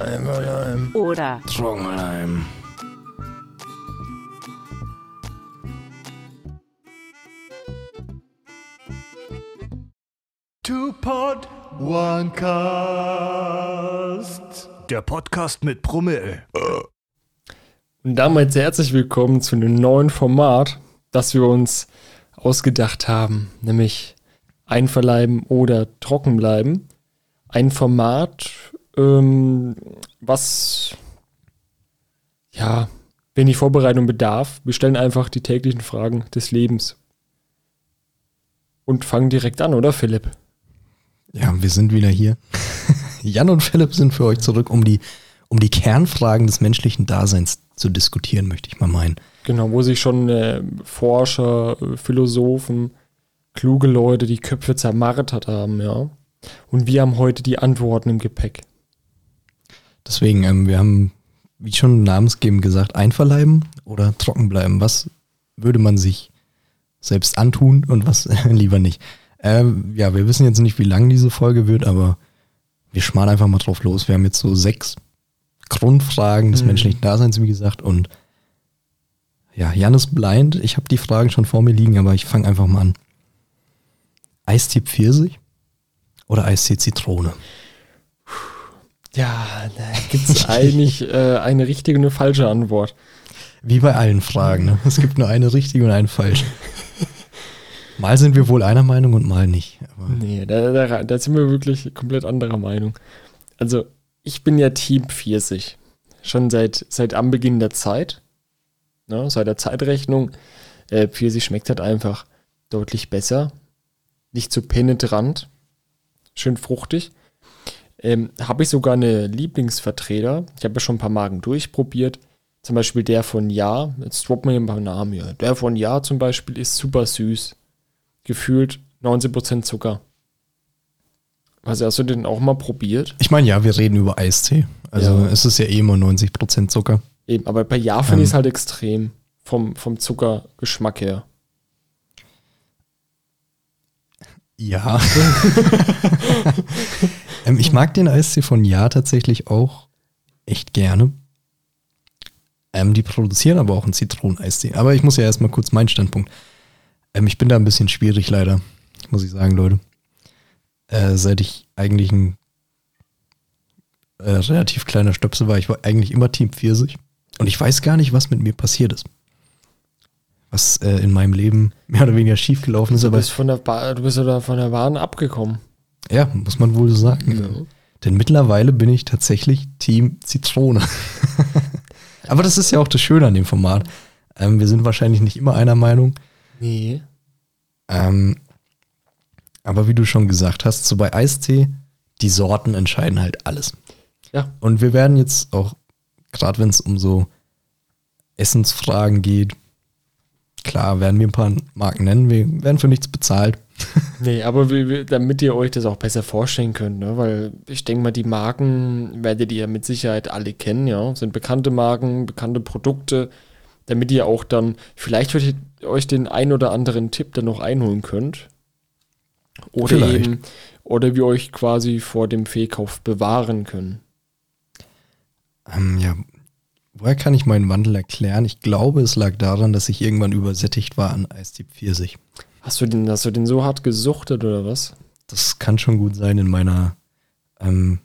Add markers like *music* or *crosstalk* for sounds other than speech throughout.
Eimerleim. Oder Trockenleim. Two Pod One Cast. Der Podcast mit Brummel. Und damit sehr herzlich willkommen zu einem neuen Format, das wir uns ausgedacht haben, nämlich einverleiben oder trocken bleiben. Ein Format, ähm, was ja wenig Vorbereitung bedarf. Wir stellen einfach die täglichen Fragen des Lebens. Und fangen direkt an, oder Philipp? Ja, wir sind wieder hier. *laughs* Jan und Philipp sind für euch zurück, um die, um die Kernfragen des menschlichen Daseins zu diskutieren, möchte ich mal meinen. Genau, wo sich schon äh, Forscher, äh, Philosophen, kluge Leute die Köpfe zermartert haben, ja. Und wir haben heute die Antworten im Gepäck. Deswegen, ähm, wir haben, wie schon namensgebend gesagt, einverleiben oder trocken bleiben. Was würde man sich selbst antun und was *laughs* lieber nicht? Ähm, ja, wir wissen jetzt nicht, wie lang diese Folge wird, aber wir schmalen einfach mal drauf los. Wir haben jetzt so sechs Grundfragen des Mhm. menschlichen Daseins, wie gesagt, und ja, Jan ist blind. Ich habe die Fragen schon vor mir liegen, aber ich fange einfach mal an. Eistee Pfirsich oder Eistee Zitrone? Ja, da gibt es *laughs* eigentlich äh, eine richtige und eine falsche Antwort. Wie bei allen Fragen. Ne? Es gibt nur eine richtige und eine falsche. Mal sind wir wohl einer Meinung und mal nicht. Aber Nee, da, da, da sind wir wirklich komplett anderer Meinung. Also, ich bin ja Team Pfirsich. Schon seit, seit Anbeginn der Zeit. Ne, seit der Zeitrechnung. Äh, Pfirsich schmeckt halt einfach deutlich besser. Nicht so penetrant. Schön fruchtig. Ähm, habe ich sogar eine Lieblingsvertreter. Ich habe ja schon ein paar Marken durchprobiert. Zum Beispiel der von Ja. Jetzt droppen wir ein paar Namen hier. Der von Ja zum Beispiel ist super süß. Gefühlt 19% Zucker. Also hast du den auch mal probiert? ich meine, ja, wir reden über Eistee. Also Ja. es ist ja eh immer 90% Zucker. Eben, aber bei Ja finde Ähm. ich es halt extrem. Vom, vom Zuckergeschmack her. Ja. *laughs* *laughs* ähm, ich mag den Eistee von Ja tatsächlich auch echt gerne. Ähm, die produzieren aber auch einen Zitroneneistee. Aber ich muss ja erstmal kurz meinen Standpunkt. Ähm, ich bin da ein bisschen schwierig leider, muss ich sagen, Leute. Äh, seit ich eigentlich ein äh, relativ kleiner Stöpsel war, ich war eigentlich immer Team Pfirsich. Und ich weiß gar nicht, was mit mir passiert ist. Was äh, in meinem Leben mehr oder weniger schiefgelaufen ist, Du bist, von der ba du bist oder von der Bahn abgekommen. Ja, muss man wohl so sagen. Denn mittlerweile bin ich tatsächlich Team Zitrone. *laughs* Aber das ist ja auch das Schöne an dem Format. Ähm, wir sind wahrscheinlich nicht immer einer Meinung. Nee. Ähm, aber wie du schon gesagt hast, so bei Eistee, die Sorten entscheiden halt alles. Ja. Und wir werden jetzt auch, gerade wenn es um so Essensfragen geht, klar, werden wir ein paar Marken nennen. Wir werden für nichts bezahlt. *laughs* Nee, aber wir, damit ihr euch das auch besser vorstellen könnt, ne? weil ich denke mal, die Marken werdet ihr mit Sicherheit alle kennen, ja. Sind bekannte Marken, bekannte Produkte, damit ihr auch dann vielleicht euch, euch den ein oder anderen Tipp dann noch einholen könnt. Oder Vielleicht. eben, oder wir euch quasi vor dem Fehlkauf bewahren können. Ähm, ja, woher kann ich meinen Wandel erklären? Ich glaube, es lag daran, dass ich irgendwann übersättigt war an Eistee Pfirsich. Hast du den, hast du den so hart gesuchtet oder was? Das kann schon gut sein in meiner, ähm,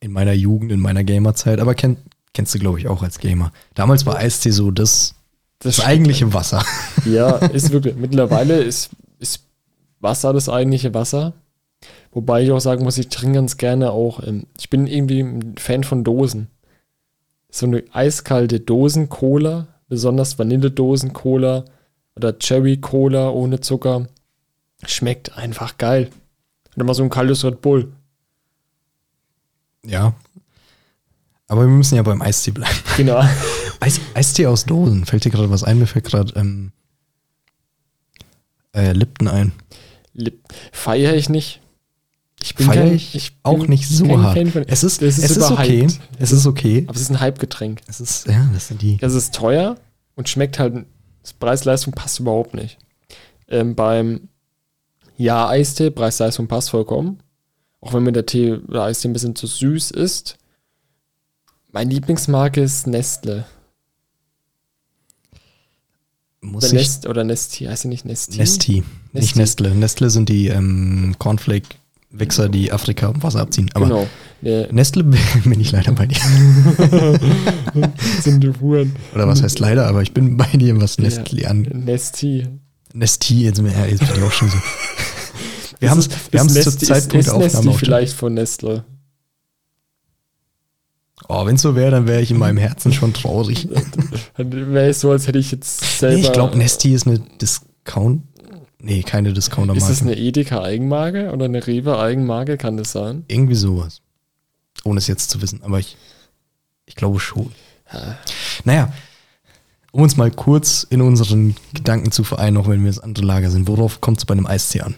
in meiner Jugend, in meiner Gamerzeit, aber kenn, kennst du, glaube ich, auch als Gamer. Damals war Eistee so das, das stimmt. eigentliche Wasser. *laughs* Ja, ist wirklich. Mittlerweile ist, ist Wasser das eigentliche Wasser. Wobei ich auch sagen muss, ich trinke ganz gerne auch. Ähm, ich bin irgendwie ein Fan von Dosen. So eine eiskalte Dosen-Cola, besonders Vanilledosen-Cola oder Cherry-Cola ohne Zucker. Schmeckt einfach geil. Und immer so ein kaltes Red Bull. Ja. Aber wir müssen ja beim Eistee bleiben. Genau. *laughs* Eis, Eistee aus Dosen. Fällt dir gerade was ein? Mir fällt gerade ähm, äh, Lipton ein. Feiere ich nicht. Ich Feier kein- ich, auch bin nicht so kein hart. Es ist, ist es ist okay. Es ist okay. Aber es ist ein Hype-Getränk. Es ist, ja, das sind die. Es ist teuer und schmeckt halt, das Preis-Leistung passt überhaupt nicht. Ähm, beim Ja-Eistee, Preis-Leistung passt vollkommen. Auch wenn mir der Tee oder Eistee ein bisschen zu süß ist. Meine Lieblingsmarke ist Nestle. Muss Oder, ich Nest, oder Nesti, heißt sie nicht Nesti? Nesti, nicht. Nestle. Nestle sind die ähm, Cornflake-Wichser, die Afrika Wasser abziehen. Aber genau. Äh, Nestle *laughs* bin ich leider bei dir. *laughs* sind die Huren. Oder was heißt leider, aber ich bin bei dir, was Nestle an. Nesti. Nesti, jetzt, ja, jetzt bin ich auch schon so. *laughs* Wir haben es- wir haben's zur Zeitpunkt ist, ist Aufnahme Nesti vielleicht von Nestle. Oh, wenn es so wäre, dann wäre ich in meinem Herzen schon traurig. Dann wäre es so, als hätte ich jetzt selber. Nee, ich glaube, Nesti ist eine Discount. Nee, keine Discounter-Marke. Ist das eine Edeka-Eigenmarke oder eine Rewe-Eigenmarke? Kann das sein? Irgendwie sowas. Ohne es jetzt zu wissen, aber ich, ich glaube schon. Naja, um uns mal kurz in unseren Gedanken zu vereinen, auch wenn wir das andere Lager sind. Worauf kommt es bei einem Eistee an?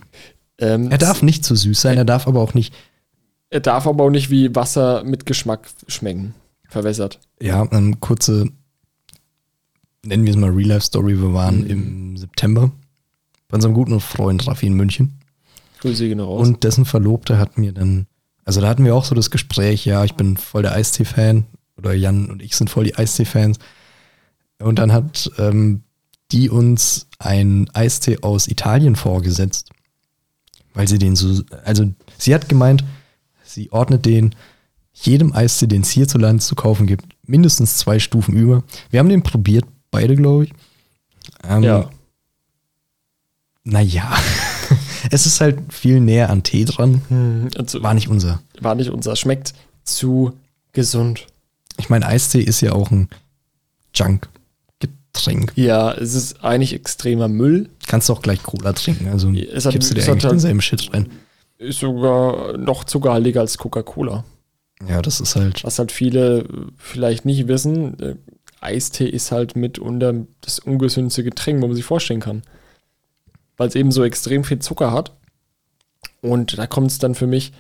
Ähm, Er darf nicht zu süß sein, er darf aber auch nicht, er darf aber auch nicht wie Wasser mit Geschmack schmecken. Verwässert. ja, eine kurze, nennen wir es mal Real-Life-Story. Wir waren im September bei unserem guten Freund Raffi in München. Grüße gehen raus. Und dessen Verlobte hat mir dann, also da hatten wir auch so das Gespräch, ja, ich bin voll der Eistee-Fan oder Jan und ich sind voll die Eistee-Fans. Und dann hat ähm, die uns einen Eistee aus Italien vorgesetzt, weil sie den so, also sie hat gemeint, sie ordnet den jedem Eistee, den es hierzulande zu kaufen gibt, mindestens zwei Stufen über. Wir haben den probiert, beide, glaube ich. Ähm, ja. Naja, *laughs* es ist halt viel näher an Tee dran. Also, War nicht unser. war nicht unser. Schmeckt zu gesund. Ich meine, Eistee ist ja auch ein Junk-Getränk. Ja, es ist eigentlich extremer Müll. Kannst du auch gleich Cola trinken. Also Es hat- gibst du dir es hat eigentlich halt- denselben Shit rein. Ist sogar noch zuckerhaltiger als Coca-Cola. Ja, das ist halt. Was halt viele äh, vielleicht nicht wissen, äh, Eistee ist halt mitunter das ungesündeste Getränk, wo man sich vorstellen kann. Weil es eben so extrem viel Zucker hat. Und da kommt es dann für mich,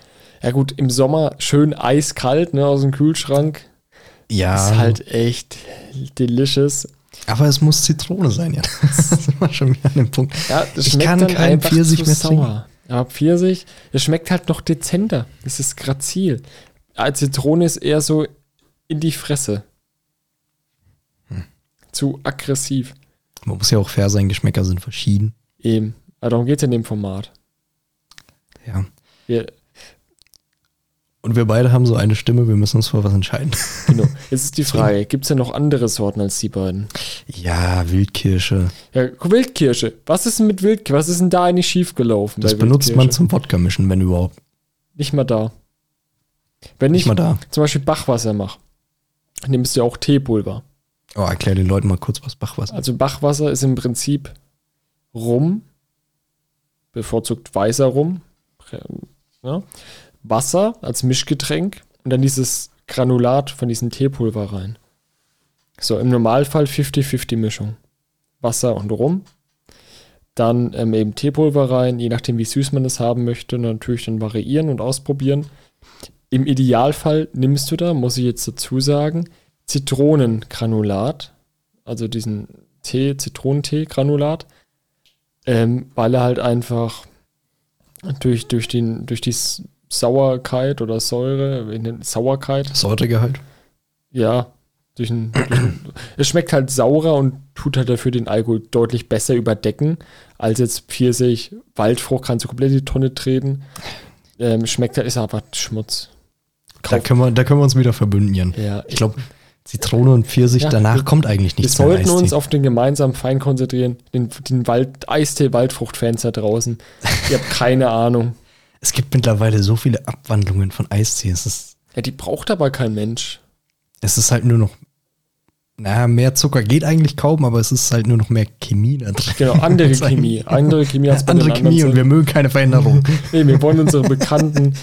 ja gut, im Sommer schön eiskalt, ne, aus dem Kühlschrank. Ja, Ist halt echt delicious. aber es muss Zitrone sein, ja. Das sind *laughs* wir schon wieder an dem Punkt. Ja, das Ich kann keinen Pfirsich mehr sauer. Aber Pfirsich, es schmeckt halt noch dezenter. Es ist grazil. Zitrone ist eher so in die Fresse. Hm. Zu aggressiv. Man muss ja auch fair sein, Geschmäcker sind verschieden. Eben. Aber darum geht es in dem Format. Ja. Wir, Und wir beide haben so eine Stimme, wir müssen uns vor was entscheiden. *laughs* genau. Jetzt ist die Frage, gibt es denn noch andere Sorten als die beiden? Ja, Wildkirsche. Ja, Wildkirsche. Was ist denn mit Wildkirsche? Was ist denn da eigentlich schiefgelaufen? Das benutzt man zum Wodka mischen, wenn überhaupt. Nicht mal da. Wenn Nicht ich mal da. zum Beispiel Bachwasser mache, nimmst du ja auch Teepulver. Oh, erklär den Leuten mal kurz, was Bachwasser ist. Also Bachwasser ist im Prinzip Rum, bevorzugt weißer Rum, ja, Wasser als Mischgetränk und dann dieses Granulat von diesem Teepulver rein. So, im Normalfall 50-50 Mischung. Wasser und Rum. Dann ähm, eben Teepulver rein, je nachdem wie süß man das haben möchte, natürlich dann variieren und ausprobieren. Im Idealfall nimmst du da, muss ich jetzt dazu sagen, Zitronengranulat, also diesen Tee, Zitronentee-Granulat, ähm, weil er halt einfach durch, durch, den, durch die Sauerkeit oder Säure, in den Sauerkeit, Säuregehalt. ja, durch ein, durch ein, es schmeckt halt saurer und tut halt dafür den Alkohol deutlich besser überdecken, als jetzt Pfirsich, Waldfrucht kannst du komplett in die Tonne treten. Ähm, schmeckt halt, ist einfach Schmutz. Da können, wir, da können wir uns wieder verbünden, Jan. Ja, Ich glaube, Zitrone und Pfirsich, Ja, danach wir- kommt eigentlich Wir nichts mehr. sollten uns Eistee. auf den gemeinsamen Feind konzentrieren, den, den Wald, Eistee-Waldfrucht-Fans da draußen. Ihr habt keine Ahnung. Es gibt mittlerweile so viele Abwandlungen von Eistee. Es ist, Ja, die braucht aber kein Mensch. es ist halt nur noch, naja, mehr Zucker geht eigentlich kaum, aber es ist halt nur noch mehr Chemie da drin. Genau, andere *laughs* Chemie. Andere Chemie als bei Andere Chemie und wir mögen keine Veränderung. *laughs* Nee, wir wollen unsere bekannten,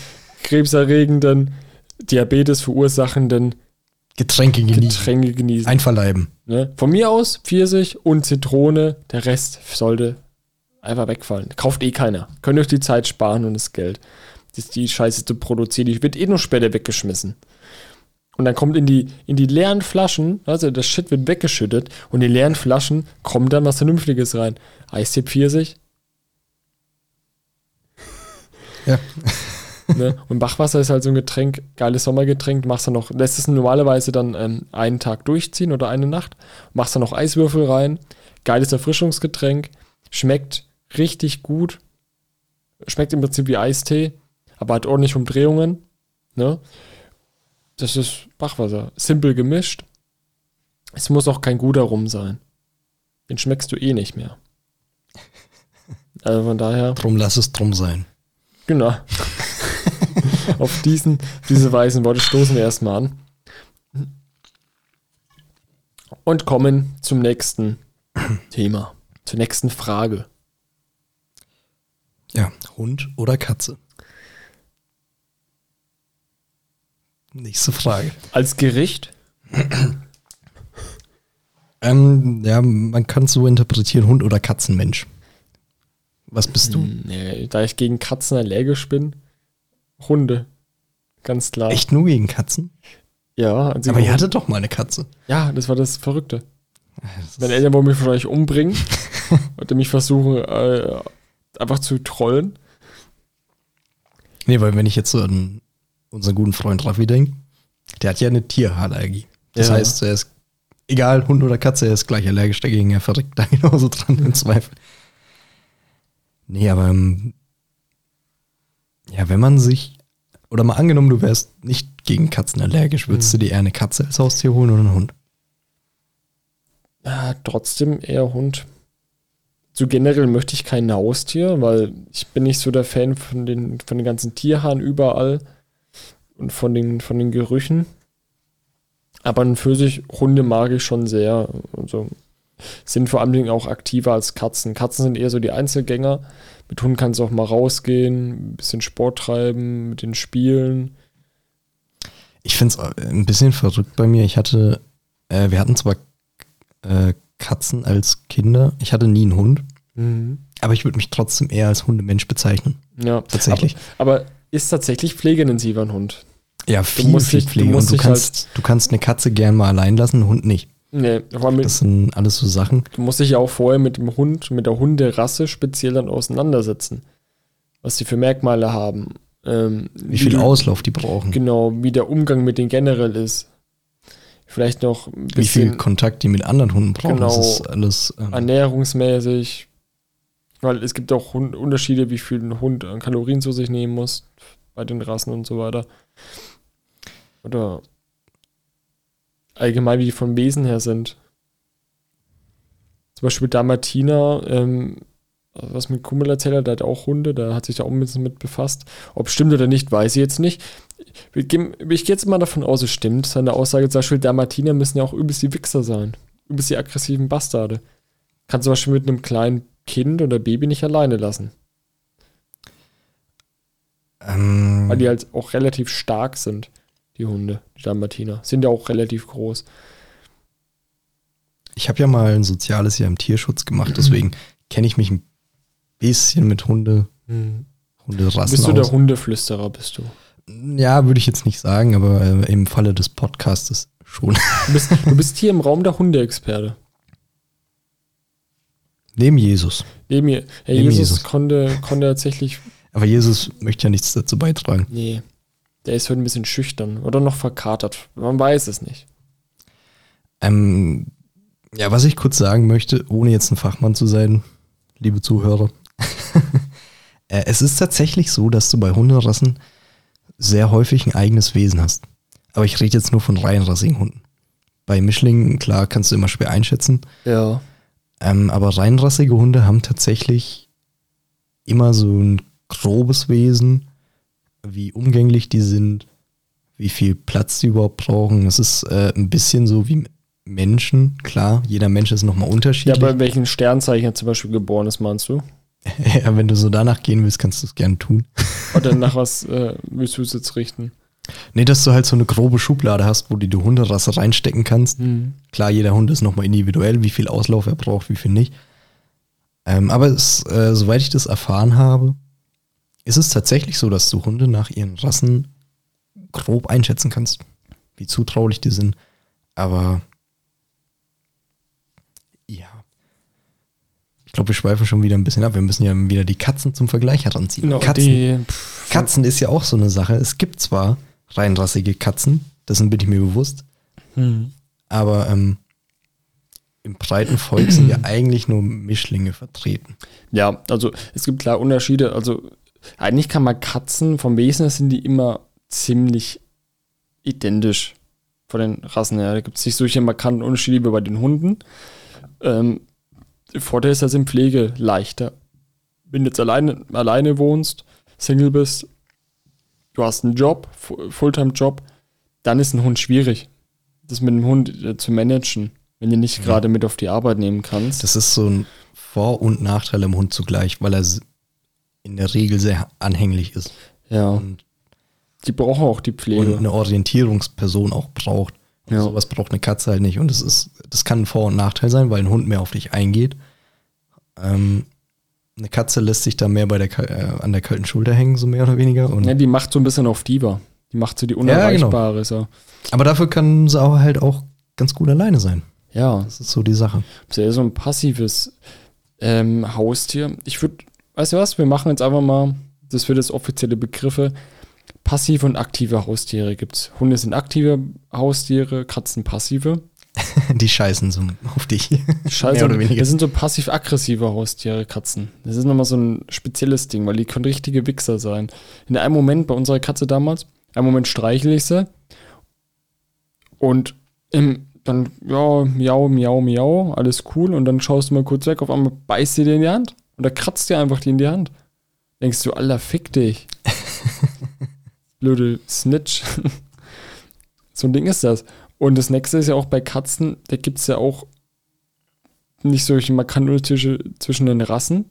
krebserregenden, Diabetes verursachenden Getränke genießen. Getränke genießen. Einverleiben. Ne? Von mir aus Pfirsich und Zitrone, der Rest sollte einfach wegfallen. Kauft eh keiner. Könnt euch die Zeit sparen und das Geld. Das ist die Scheiße zu produzieren. Die wird eh nur später weggeschmissen. Und dann kommt in die, in die leeren Flaschen, also das Shit wird weggeschüttet und in die leeren Flaschen kommt dann was Vernünftiges rein. Eistee Pfirsich, Ja. *laughs* ne? Und Bachwasser ist halt so ein Getränk, geiles Sommergetränk, machst du noch, lässt es normalerweise dann ähm, einen Tag durchziehen oder eine Nacht, machst da noch Eiswürfel rein, geiles Erfrischungsgetränk, schmeckt richtig gut, schmeckt im Prinzip wie Eistee, aber hat ordentlich Umdrehungen, ne? Das ist Bachwasser, simpel gemischt. Es muss auch kein guter Rum sein. Den schmeckst du eh nicht mehr. *laughs* Also von daher. Drum lass es drum sein. Genau. *laughs* *laughs* Auf diesen, diese weisen Worte stoßen wir erstmal an. Und kommen zum nächsten Thema. Zur nächsten Frage. Ja, Hund oder Katze? Nächste Frage. Als Gericht? Ähm, ja, man kann es so interpretieren, Hund oder Katzenmensch. Was bist du? Nee, da ich gegen Katzen allergisch bin, Hunde. Ganz klar. Echt nur gegen Katzen? Ja, also Aber ihr hattet doch mal eine Katze. ja, das war das Verrückte. Meine Eltern wollen mich wahrscheinlich umbringen *laughs* und mich versuchen, äh, einfach zu trollen. Nee, weil wenn ich jetzt so an unseren guten Freund Raffi denke, der hat ja eine Tierallergie. Das Ja. heißt, er ist, egal Hund oder Katze, er ist gleich allergisch dagegen, er verreckt da genauso dran im Zweifel. Nee, aber ähm, ja, wenn man sich, oder mal angenommen, du wärst nicht gegen Katzen allergisch, würdest du dir eher eine Katze als Haustier holen oder einen Hund? Ja, trotzdem eher Hund. So generell möchte ich kein Haustier, weil ich bin nicht so der Fan von den, von den ganzen Tierhaaren überall und von den, von den Gerüchen. Aber für sich, Hunde mag ich schon sehr. Also sind vor allen Dingen auch aktiver als Katzen. Katzen sind eher so die Einzelgänger. Mit Hunden kannst du auch mal rausgehen, ein bisschen Sport treiben, mit den Spielen. Ich finde es ein bisschen verrückt bei mir. Ich hatte, äh, wir hatten zwar äh, Katzen als Kinder, ich hatte nie einen Hund, aber ich würde mich trotzdem eher als Hundemensch bezeichnen. Ja, Tatsächlich. Aber, aber ist tatsächlich pflegeintensiver ein Hund. Ja, viel, viel dich- du Pflege. musst Und du dich halt kannst, du kannst eine Katze gern mal allein lassen, einen Hund nicht. Nee, vor allem mit, Das sind alles so Sachen. Du musst dich ja auch vorher mit dem Hund, mit der Hunderasse speziell dann auseinandersetzen. Was sie für Merkmale haben. Ähm, Wie viel du- Auslauf die brauchen. Genau, wie der Umgang mit denen generell ist. Vielleicht noch ein Wie viel bisschen Kontakt die mit anderen Hunden brauchen. Das Genau. ist alles. Ähm, ernährungsmäßig. Weil es gibt auch Hund Unterschiede, wie viel ein Hund an Kalorien zu sich nehmen muss. Bei den Rassen und so weiter. Oder allgemein, wie die vom Wesen her sind. Zum Beispiel Dalmatiner, ähm, was mit Kummel erzählt hat, der hat auch Hunde, der hat sich da auch ein bisschen mit befasst. Ob stimmt oder nicht, weiß ich jetzt nicht. Ich gehe ich gehe jetzt mal davon aus, es stimmt. Seine Aussage zum Beispiel, Dalmatiner müssen ja auch übelst die Wichser sein. Übelst die aggressiven Bastarde. Kann zum Beispiel mit einem kleinen Kind oder Baby nicht alleine lassen. ähm, Weil die halt auch relativ stark sind, die Hunde, die Dalmatiner. Sind ja auch relativ groß. ich habe ja mal ein soziales Jahr im Tierschutz gemacht, deswegen kenne ich mich ein bisschen mit Hunde, Hunderassen Bist du der aus. Hundeflüsterer, bist du? Ja, würde ich jetzt nicht sagen, aber äh, im Falle des Podcastes schon. Du bist, du bist hier im Raum der Hundeexperte. Neben Jesus. Neben. Herr Neben Jesus, Jesus. Konnte, konnte tatsächlich. Aber Jesus möchte ja nichts dazu beitragen. Nee. Der ist heute ein bisschen schüchtern oder noch verkatert. Man weiß es nicht. Ähm, ja, was ich kurz sagen möchte, ohne jetzt ein Fachmann zu sein, liebe Zuhörer. *laughs* äh, es ist tatsächlich so, dass du bei Hunderassen sehr häufig ein eigenes Wesen hast. Aber ich rede jetzt nur von reinrassigen Hunden. Bei Mischlingen, klar, kannst du immer schwer einschätzen. Ja. Ähm, aber reinrassige Hunde haben tatsächlich immer so ein grobes Wesen, wie umgänglich die sind, wie viel Platz die überhaupt brauchen. Es ist äh, ein bisschen so wie Menschen, klar, jeder Mensch ist nochmal Ja, unterschiedlich. bei welchen Sternzeichen er zum Beispiel geboren ist, meinst du? *laughs* Ja, wenn du so danach gehen willst, kannst du es gerne tun. *laughs* Oder nach was äh, willst du es jetzt richten? Nee, dass du halt so eine grobe Schublade hast, wo du die Hunderasse reinstecken kannst. Hm. Klar, jeder Hund ist nochmal individuell, wie viel Auslauf er braucht, wie viel nicht. Ähm, aber es, äh, soweit ich das erfahren habe, ist es tatsächlich so, dass du Hunde nach ihren Rassen grob einschätzen kannst, wie zutraulich die sind. Aber ja, ich glaube, wir schweifen schon wieder ein bisschen ab. Wir müssen ja wieder die Katzen zum Vergleich heranziehen. Genau, Katzen. die, pff, Katzen ist ja auch so eine Sache. Es gibt zwar reinrassige Katzen, dessen bin ich mir bewusst, hm. aber ähm, im breiten Volk sind ja *clears throat* eigentlich nur Mischlinge vertreten. Ja, also es gibt klar Unterschiede. Also eigentlich kann man Katzen vom Wesen her sind die immer ziemlich identisch von den Rassen her. Da gibt es nicht solche markanten Unterschiede wie bei den Hunden. Ähm, der Vorteil ist, dass in Pflege leichter. Wenn du jetzt alleine, alleine wohnst, Single bist, du hast einen Job, Fu- Fulltime-Job, dann ist ein Hund schwierig, das mit dem Hund äh, zu managen, wenn du nicht gerade mit auf die Arbeit nehmen kannst. Das ist so ein Vor- und Nachteil im Hund zugleich, weil er in der Regel sehr anhänglich ist ja, und, die brauchen auch die und Pflege. eine Orientierungsperson auch braucht. Und Ja. sowas braucht eine Katze halt nicht. Und das ist, das kann ein Vor- und Nachteil sein, weil ein Hund mehr auf dich eingeht. Ähm, eine Katze lässt sich da mehr bei der, äh, an der kalten Schulter hängen, so mehr oder weniger. Und, Ja, die macht so ein bisschen auf Diva. Die macht so die genau. Unerreichbare. So. aber dafür kann sie auch halt auch ganz gut alleine sein. Ja, Das ist so die Sache. ist ja so ein passives ähm, Haustier. Ich würde, weißt du was, wir machen jetzt einfach mal, das wird das offizielle Begriffe, passive und aktive Haustiere gibt's. Hunde sind aktive Haustiere, Katzen passive. *laughs* Die scheißen so auf dich. *laughs* Scheiße, oder weniger. das sind so passiv-aggressive Haustiere, Katzen. Das ist nochmal so ein spezielles Ding, weil die können richtige Wichser sein. In einem Moment bei unserer Katze damals, einen Moment streichle ich sie und im, dann, ja, miau, miau, miau, alles cool und dann schaust du mal kurz weg, auf einmal beißt sie dir in die Hand und da kratzt dir einfach die in die Hand. Denkst du, Alter, fick dich. *laughs* Blöde Snitch. so ein Ding ist das. Und das nächste ist ja auch bei Katzen, da gibt es ja auch nicht solche markanten Unterschiede zwischen den Rassen.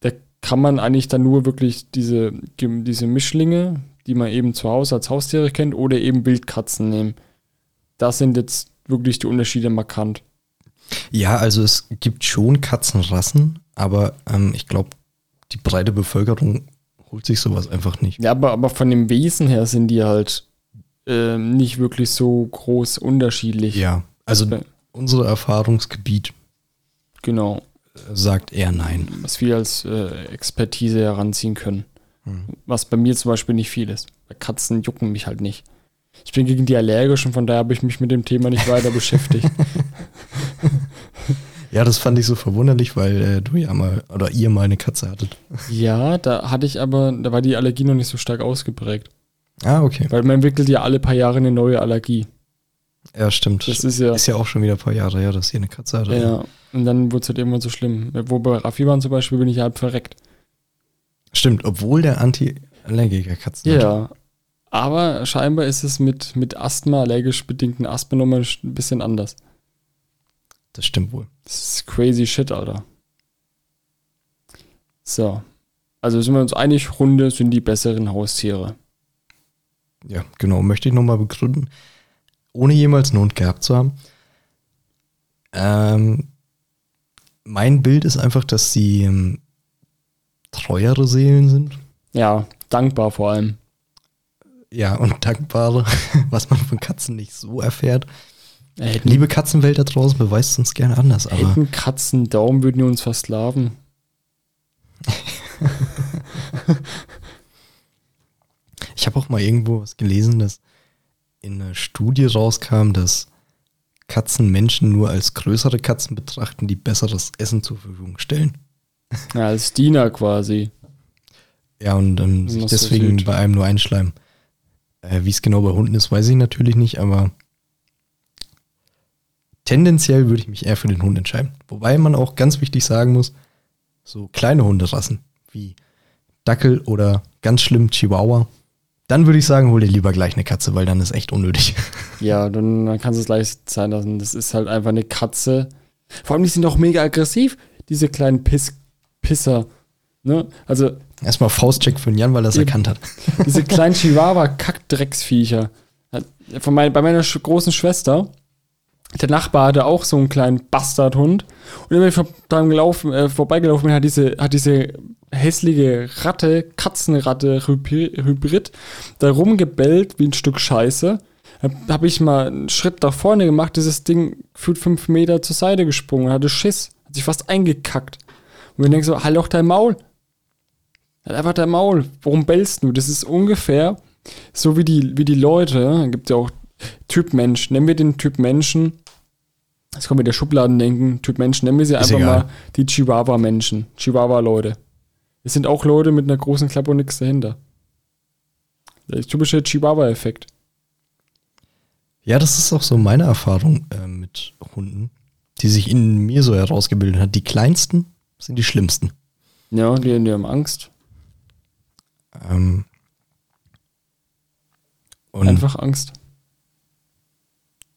Da kann man eigentlich dann nur wirklich diese, diese Mischlinge, die man eben zu Hause als Haustiere kennt, oder eben Wildkatzen nehmen. Das sind jetzt wirklich die Unterschiede markant. Ja, also es gibt schon Katzenrassen, aber ähm, ich glaube, die breite Bevölkerung holt sich sowas einfach nicht. Ja, aber, aber von dem Wesen her sind die halt ähm, nicht wirklich so groß unterschiedlich. Ja, also Ja. unser Erfahrungsgebiet Genau. äh, sagt eher nein. Was wir als äh, Expertise heranziehen können. Hm. Was bei mir zum Beispiel nicht viel ist. Bei Katzen jucken mich halt nicht. Ich bin gegen die allergischen, von daher habe ich mich mit dem Thema nicht weiter beschäftigt. *laughs* Ja, das fand ich so verwunderlich, weil äh, du ja mal oder ihr mal eine Katze hattet. Ja, da hatte ich aber, da war die Allergie noch nicht so stark ausgeprägt. Ah, okay. Weil man entwickelt ja alle paar Jahre eine neue Allergie. Ja, stimmt. Das ist ja. ist ja auch schon wieder ein paar Jahre her, dass ihr eine Katze hattet. Ja, und dann wurde es halt irgendwann so schlimm. Wo bei Raffi waren zum Beispiel, bin ich halb verreckt. Stimmt, obwohl der Anti-Allergiker Katzen hat. Ja. Aber scheinbar ist es mit, mit Asthma, allergisch bedingten Asthma nochmal ein bisschen anders. Das stimmt wohl. Das ist crazy shit, Alter. So. Also sind wir uns einig, Hunde sind die besseren Haustiere. Ja, genau. Möchte ich nochmal begründen. Ohne jemals einen Hund gehabt zu haben. Ähm, mein Bild ist einfach, dass sie ähm, treuere Seelen sind. Ja, dankbar vor allem. Ja, und dankbare, *laughs* was man von Katzen nicht so erfährt. Hätten, Liebe Katzenwelt da draußen, beweist uns gerne anders, aber hätten Katzen Daumen, würden die uns versklaven. *laughs* ich habe auch mal irgendwo was gelesen, dass in einer Studie rauskam, dass Katzen Menschen nur als größere Katzen betrachten, die besseres Essen zur Verfügung stellen. Ja, als Diener quasi. Ja, und ähm, sich deswegen bei einem nur einschleimen. Äh, Wie es genau bei Hunden ist, weiß ich natürlich nicht, aber tendenziell würde ich mich eher für den Hund entscheiden. Wobei man auch ganz wichtig sagen muss, so kleine Hunderassen wie Dackel oder ganz schlimm Chihuahua, dann würde ich sagen, hol dir lieber gleich eine Katze, weil dann ist echt unnötig. *laughs* Ja, dann, dann kannst du es gleich sein lassen. Das ist halt einfach eine Katze. Vor allem, die sind auch mega aggressiv, diese kleinen Piss Pisser. Ne? Also, Erstmal Faustcheck für den Jan, weil er es erkannt hat. diese kleinen *laughs* Chihuahua-Kackdrecksviecher. Von mein, bei meiner großen Schwester, der Nachbar hatte auch so einen kleinen Bastardhund. Und immer vor, dran äh, vorbeigelaufen bin, hat diese, hat diese hässliche Ratte, Katzenratte, Hybrid, da rumgebellt wie ein Stück Scheiße. Habe ich mal einen Schritt nach vorne gemacht, dieses Ding fühlt fünf Meter zur Seite gesprungen, hatte Schiss. Hat sich fast eingekackt. Und wir denken so, halt doch dein Maul. Halt einfach dein Maul. Warum bellst du? Das ist ungefähr so wie die, wie die Leute, gibt ja auch Typ Mensch. Nennen wir den Typ Menschen, jetzt kommen wir der Schubladen denken, Typ Mensch, nennen wir sie Ist einfach egal. mal die Chihuahua-Menschen. Chihuahua-Leute. Es sind auch Leute mit einer großen Klappe und nichts dahinter. Der typische Chihuahua-Effekt. Ja, das ist auch so meine Erfahrung äh, mit Hunden, die sich in mir so herausgebildet hat. Die kleinsten sind die schlimmsten. Ja, die, die haben Angst. Ähm, Einfach Angst.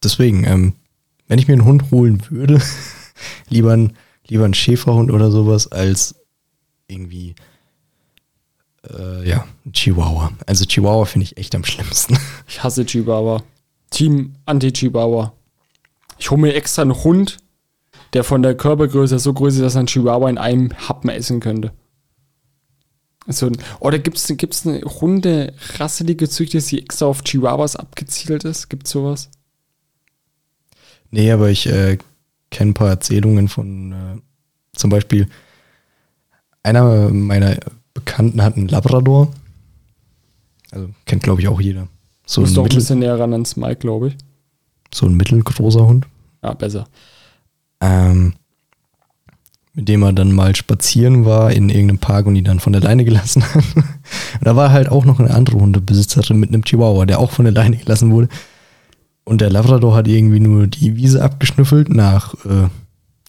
Deswegen, ähm, wenn ich mir einen Hund holen würde, *laughs* lieber ein, lieber ein Schäferhund oder sowas als irgendwie äh, ja, Chihuahua. Also Chihuahua finde ich echt am schlimmsten. *laughs* Ich hasse Chihuahua. Team Anti-Chihuahua. Ich hole mir extra einen Hund, der von der Körpergröße so groß ist, dass ein Chihuahua in einem Happen essen könnte. So, ein- oder gibt es gibt's eine Hunderasse, die gezüchtet ist, die extra auf Chihuahuas abgezielt ist? Gibt sowas? Nee, aber ich äh, kenne ein paar Erzählungen von äh, zum Beispiel einer meiner Bekannten hat einen Labrador. Also kennt, glaube ich, auch jeder. So ein, doch ein bisschen näher ran ans Mike, glaube ich. so ein mittelgroßer Hund. Ja, besser. ähm, mit dem er dann mal spazieren war in irgendeinem Park und ihn dann von der Leine gelassen *laughs* hat. und da war halt auch noch eine andere Hundebesitzerin mit einem Chihuahua, der auch von der Leine gelassen wurde. Und der Labrador hat irgendwie nur die Wiese abgeschnüffelt nach äh,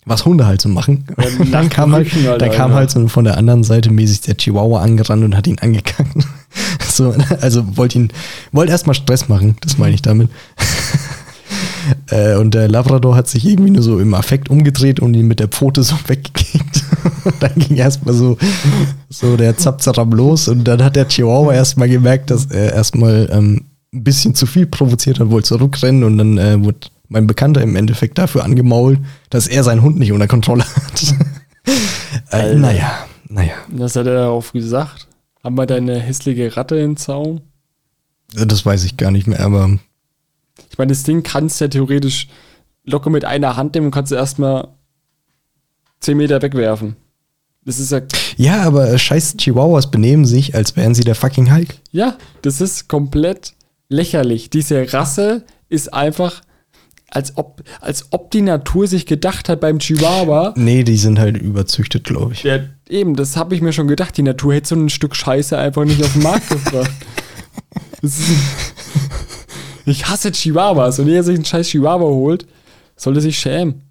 was Hunde halt so machen. Und *laughs* dann kam halt, halt, dann kam halt so von der anderen Seite mäßig der Chihuahua angerannt und hat ihn angekackt. *laughs* so, also wollte ihn, wollte erstmal Stress machen, das meine ich damit. *laughs* Äh, und der Labrador hat sich irgendwie nur so im Affekt umgedreht und ihn mit der Pfote so weggekickt. und dann ging erstmal so, so der Zapzaram los und dann hat der Chihuahua erstmal gemerkt, dass er erstmal ähm, ein bisschen zu viel provoziert hat, wollte zurückrennen und dann äh, wurde mein Bekannter im Endeffekt dafür angemault, dass er seinen Hund nicht unter Kontrolle hat. *laughs* äh, naja, naja. Was hat er darauf gesagt? Haben wir deine hässliche Ratte im Zaun? Das weiß ich gar nicht mehr, aber Ich meine, das Ding kannst du ja theoretisch locker mit einer Hand nehmen und kannst du erstmal 10 Meter wegwerfen. Das ist ja, ja, aber äh, scheiß Chihuahuas benehmen sich, als wären sie der fucking Hulk. ja, das ist komplett lächerlich. Diese Rasse ist einfach, als ob, als ob die Natur sich gedacht hat beim Chihuahua. Nee, die sind halt überzüchtet, glaube ich. Ja, eben, das habe ich mir schon gedacht. Die Natur hätte so ein Stück Scheiße einfach nicht auf den Markt gebracht. *laughs* Ich hasse Chihuahuas. Und jeder sich einen scheiß Chihuahua holt, sollte sich schämen.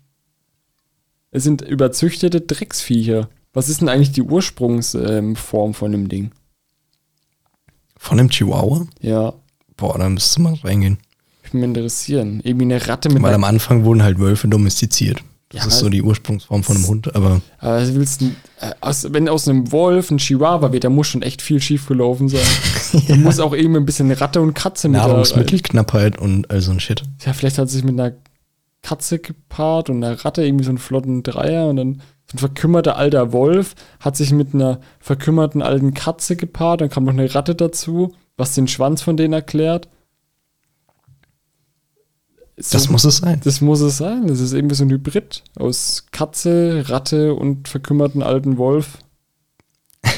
Es sind überzüchtete Drecksviecher. Was ist denn eigentlich die Ursprungsform von dem Ding? Von einem Chihuahua? Ja, Boah, da müsste man reingehen. ich mich interessieren. Irgendwie eine Ratte mit Weil am Anfang wurden halt Wölfe domestiziert. Das Ja, ist so die Ursprungsform von einem Hund, aber Aber willst du, äh, aus, wenn aus einem Wolf ein Chihuahua wird, da muss schon echt viel schief gelaufen sein. *laughs* Da muss auch irgendwie ein bisschen Ratte und Katze mit. Nahrungsmittelknappheit und all so ein Shit. Ja, vielleicht hat sich mit einer Katze gepaart und einer Ratte irgendwie so einen flotten Dreier und dann so ein verkümmerter alter Wolf hat sich mit einer verkümmerten alten Katze gepaart, dann kam noch eine Ratte dazu, was den Schwanz von denen erklärt. So, Das muss es sein. das muss es sein. Das ist irgendwie so ein Hybrid aus Katze, Ratte und verkümmerten alten Wolf. *laughs*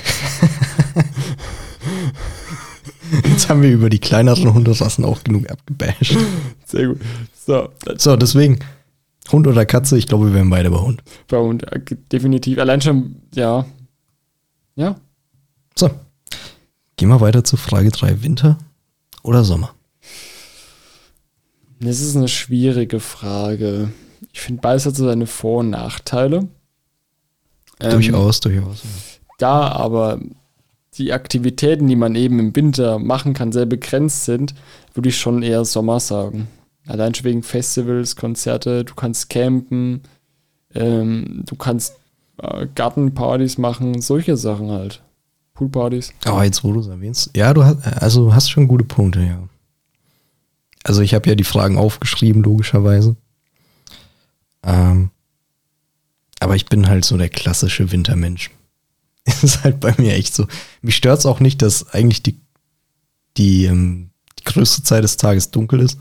Jetzt haben wir über die kleineren Hunderassen auch genug abgebasht. Sehr gut. So, So, deswegen, Hund oder Katze, ich glaube, wir wären beide bei Hund. bei uns äh, definitiv. Allein schon, ja. Ja, So, gehen wir weiter zu Frage 3. Winter oder Sommer? Das ist eine schwierige Frage. Ich finde, beides hat so seine Vor- und Nachteile. Ähm, durchaus, durchaus. Da aber die Aktivitäten, die man eben im Winter machen kann, sehr begrenzt sind, würde ich schon eher Sommer sagen. Allein schon wegen Festivals, Konzerte, du kannst campen, ähm, du kannst äh, Gartenpartys machen, solche Sachen halt. Poolpartys. Aber jetzt, wo du es erwähnst, ja, du hast, also hast schon gute Punkte, ja. Also ich habe ja die Fragen aufgeschrieben, logischerweise. Ähm, aber ich bin halt so der klassische Wintermensch. *laughs* ist halt bei mir echt so. Mich stört es auch nicht, dass eigentlich die, die, ähm, die größte Zeit des Tages dunkel ist,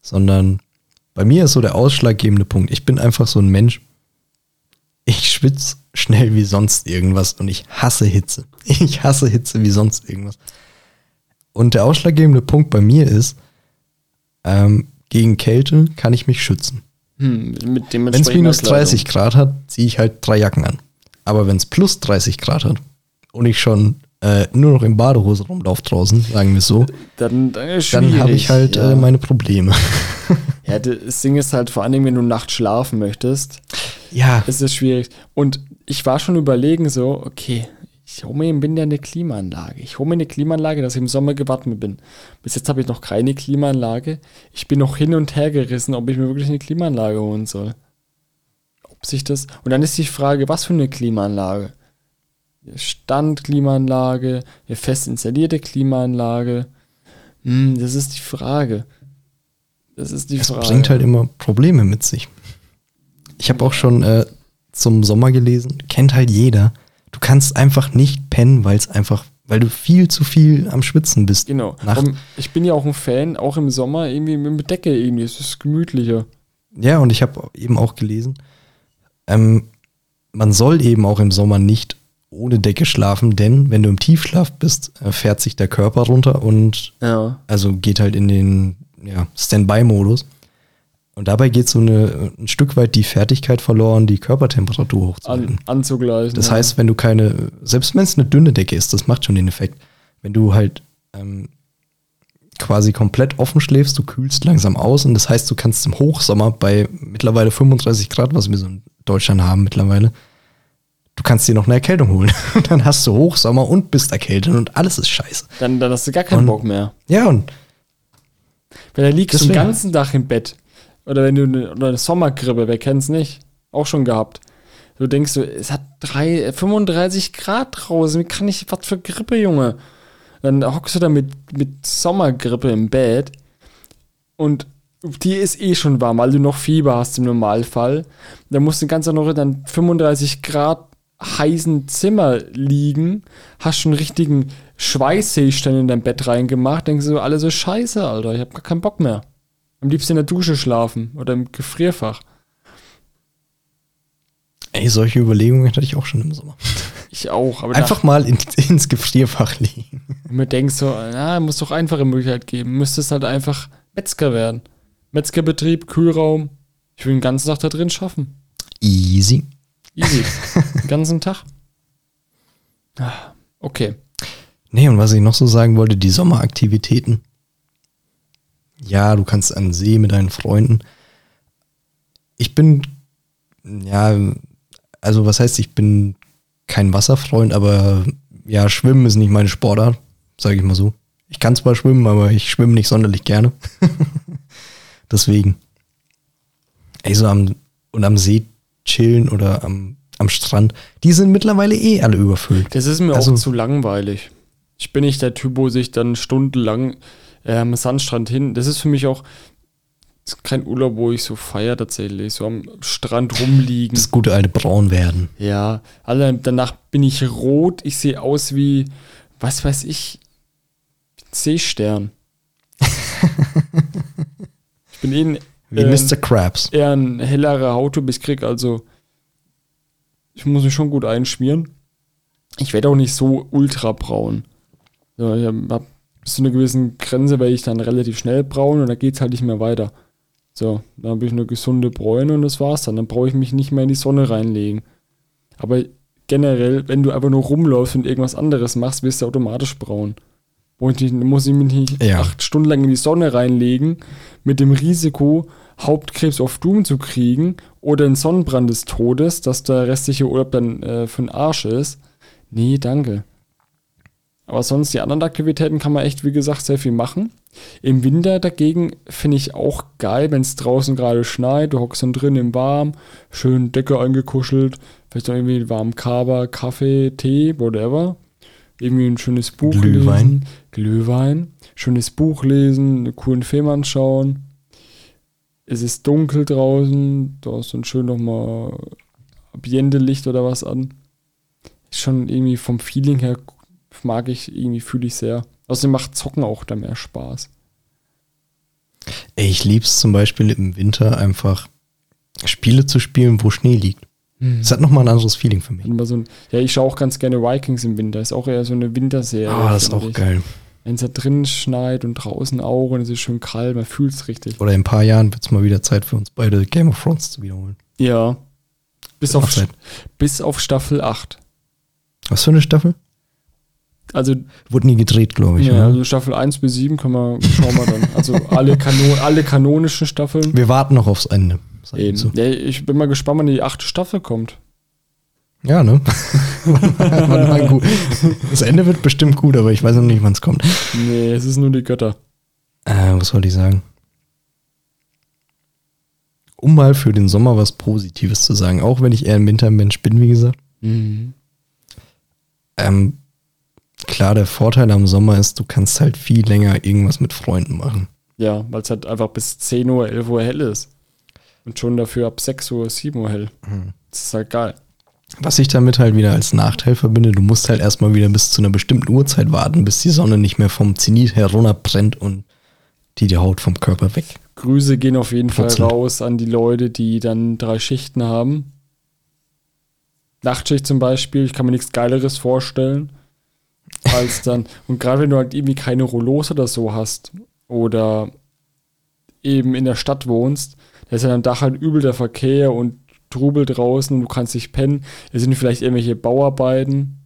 sondern bei mir ist so der ausschlaggebende Punkt. Ich bin einfach so ein Mensch, ich schwitze schnell wie sonst irgendwas und ich hasse Hitze. *laughs* Ich hasse Hitze wie sonst irgendwas. Und der ausschlaggebende Punkt bei mir ist, ähm, gegen Kälte kann ich mich schützen. Hm, Wenn es minus Kleidung. 30 Grad hat, ziehe ich halt drei Jacken an. Aber wenn es plus 30 Grad hat und ich schon äh, nur noch in Badehose rumlaufe draußen, sagen wir es so, Dann, dann, dann habe ich halt ja. äh, meine Probleme. *laughs* Ja, das Ding ist halt vor allen Dingen, wenn du nachts schlafen möchtest, ja, ist es schwierig. Und ich war schon überlegen so, okay, ich hole mir im Winter eine Klimaanlage. Ich hole mir eine Klimaanlage, dass ich im Sommer gewappnet bin. Bis jetzt habe ich noch keine Klimaanlage. Ich bin noch hin und her gerissen, ob ich mir wirklich eine Klimaanlage holen soll. Ob sich das. Und dann ist die Frage, was für eine Klimaanlage? Eine Standklimaanlage, eine fest installierte Klimaanlage. Hm, das ist die Frage. Das ist die es Frage. bringt halt immer Probleme mit sich. Ich habe auch schon äh, zum Sommer gelesen, kennt halt jeder. Du kannst einfach nicht pennen, weil es einfach, weil du viel zu viel am Schwitzen bist. Genau. Und ich bin ja auch ein Fan, auch im Sommer irgendwie mit Decke irgendwie. Es ist gemütlicher. Ja, und ich habe eben auch gelesen, ähm, man soll eben auch im Sommer nicht ohne Decke schlafen, denn wenn du im Tiefschlaf bist, äh, fährt sich der Körper runter und Ja. also geht halt in den ja, Standby-Modus. Und dabei geht so eine, ein Stück weit die Fertigkeit verloren, die Körpertemperatur hochzuhalten. An, anzugleichen. Das ja. heißt, wenn du keine, selbst wenn es eine dünne Decke ist, das macht schon den Effekt. Wenn du halt ähm, quasi komplett offen schläfst, du kühlst langsam aus und das heißt, du kannst im Hochsommer bei mittlerweile 35 Grad, was wir so in Deutschland haben mittlerweile, du kannst dir noch eine Erkältung holen. *laughs* Und dann hast du Hochsommer und bist erkältet und alles ist scheiße. dann, dann hast du gar keinen Und- Bock mehr. Ja, und Weil da liegst du den ganzen Tag im Bett. Oder wenn du eine, oder eine Sommergrippe, wer kennt's nicht? Auch schon gehabt. Du denkst so, es hat drei, 35 Grad draußen, wie kann ich, was für Grippe, Junge? Dann hockst du da mit, mit Sommergrippe im Bett und dir ist eh schon warm, weil du noch Fieber hast im Normalfall. Da musst du ganz noch in dann 35 Grad heißen Zimmer liegen, hast schon richtigen Schweißseestand in dein Bett reingemacht, denkst du so, alle so scheiße, Alter, ich hab gar keinen Bock mehr. Am liebsten in der Dusche schlafen oder im Gefrierfach. ey, solche Überlegungen hatte ich auch schon im Sommer. Ich auch, aber Einfach mal in, ins Gefrierfach legen. da, mir denkst so, na, muss doch einfache Möglichkeit geben. Müsstest halt einfach Metzger werden. Metzgerbetrieb, Kühlraum. Ich will den ganzen Tag da drin schaffen. Easy. Easy. *laughs* den ganzen Tag. Ah, Okay. Nee, und was ich noch so sagen wollte, die Sommeraktivitäten. Ja, du kannst an See mit deinen Freunden. Ich bin, ja, also was heißt, ich bin kein Wasserfreund, aber ja, Schwimmen ist nicht meine Sportart, sage ich mal so. Ich kann zwar schwimmen, aber ich schwimme nicht sonderlich gerne. *laughs* Deswegen. Ey, so am, und am See chillen oder am, am Strand, die sind mittlerweile eh alle überfüllt. Das ist mir Also- auch zu langweilig. Ich bin nicht der Typ, wo sich dann stundenlang äh, am Sandstrand hin. Das ist für mich auch kein Urlaub, wo ich so feier tatsächlich. So am Strand rumliegen. Das gute alte Braun werden. Ja, alle, danach bin ich rot. Ich sehe aus wie, was weiß ich, Seestern. *laughs* ich bin eh ein, Wie ähm, Mr. Krabs. eher ein hellerer Hauttyp. Ich krieg also, ich muss mich schon gut einschmieren. Ich werde auch nicht so ultra braun. So, ich hab, hab bis zu einer gewissen Grenze werde ich dann relativ schnell braun und dann geht's halt nicht mehr weiter. So, dann habe ich eine gesunde Bräune und das war's dann. Dann brauche ich mich nicht mehr in die Sonne reinlegen. Aber generell, wenn du einfach nur rumläufst und irgendwas anderes machst, wirst du automatisch braun. Und ich, muss ich mich nicht Ja. acht Stunden lang in die Sonne reinlegen, mit dem Risiko, Hauptkrebs auf Doom zu kriegen oder einen Sonnenbrand des Todes, dass der restliche Urlaub dann äh, für den Arsch ist. Nee, danke. Aber sonst die anderen Aktivitäten kann man echt, wie gesagt, sehr viel machen. Im Winter dagegen finde ich auch geil, wenn es draußen gerade schneit, du hockst dann drin im Warm, schön Decke eingekuschelt, vielleicht noch irgendwie warm Kaba, Kaffee, Tee, whatever. Irgendwie ein schönes Buch Glühwein. lesen. Glühwein. Schönes Buch lesen, einen coolen Film anschauen. Es ist dunkel draußen, du hast dann schön nochmal Ambiente-Licht oder was an. Ist schon irgendwie vom Feeling her mag ich, irgendwie fühle ich sehr. Außerdem macht Zocken auch da mehr Spaß. Ich lieb's zum Beispiel im Winter einfach Spiele zu spielen, wo Schnee liegt. Es hat nochmal ein anderes Feeling für mich. So ein, ja, ich schaue auch ganz gerne Vikings im Winter. Ist auch eher so eine Winterserie. Ah, das ist auch ich. geil. Wenn es da drin schneit und draußen auch und es ist schön kalt, man fühlt es richtig. Oder in ein paar Jahren wird es mal wieder Zeit für uns beide Game of Thrones zu wiederholen. Ja. Bis auf, bis auf Staffel 8. Was für eine Staffel? Also, Wurde nie gedreht, glaube ich. ja, oder? also Staffel 1 bis 7 können wir, schauen wir dann. Also alle, Kanon, alle kanonischen Staffeln. Wir warten noch aufs Ende. Eben. so. Ja, ich bin mal gespannt, wann die achte Staffel kommt. Ja, ne? *laughs* Das Ende wird bestimmt gut, aber ich weiß noch nicht, wann es kommt. Nee, es ist nur die Götter. Äh, was wollte ich sagen? Um mal für den Sommer was Positives zu sagen, auch wenn ich eher ein Wintermensch bin, wie gesagt. Mhm. Ähm, klar, der Vorteil am Sommer ist, du kannst halt viel länger irgendwas mit Freunden machen. Ja, weil es halt einfach bis 10 Uhr, 11 Uhr hell ist. Und schon dafür ab 6 Uhr, 7 Uhr hell. Das ist halt geil. Was ich damit halt wieder als Nachteil verbinde, du musst halt erstmal wieder bis zu einer bestimmten Uhrzeit warten, bis die Sonne nicht mehr vom Zenit herunterbrennt und die die Haut vom Körper weg. Grüße gehen auf jeden Fall Putzen. raus an die Leute, die dann drei Schichten haben. Nachtschicht zum Beispiel, ich kann mir nichts Geileres vorstellen, als dann, und gerade wenn du halt irgendwie keine Rollos oder so hast oder eben in der Stadt wohnst, da ist ja am Dach halt übel der Verkehr und Trubel draußen und du kannst nicht pennen. Es sind vielleicht irgendwelche Bauarbeiten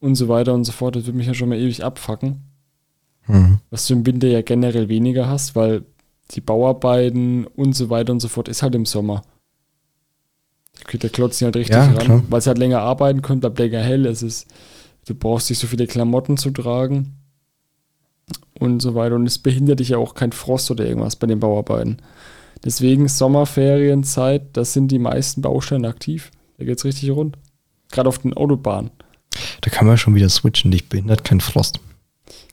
und so weiter und so fort. Das würde mich ja schon mal ewig abfacken Mhm. was du im Winter ja generell weniger hast, weil die Bauarbeiten und so weiter und so fort ist halt im Sommer. Da klotzen halt richtig Ja, ran, weil es halt länger arbeiten können, bleibt länger hell, es ist, du brauchst nicht so viele Klamotten zu tragen und so weiter und es behindert dich ja auch kein Frost oder irgendwas bei den Bauarbeiten. Deswegen Sommerferienzeit, das sind die meisten Baustellen aktiv. Da geht's richtig rund. Gerade auf den Autobahnen. Da kann man schon wieder switchen, dich behindert kein Frost.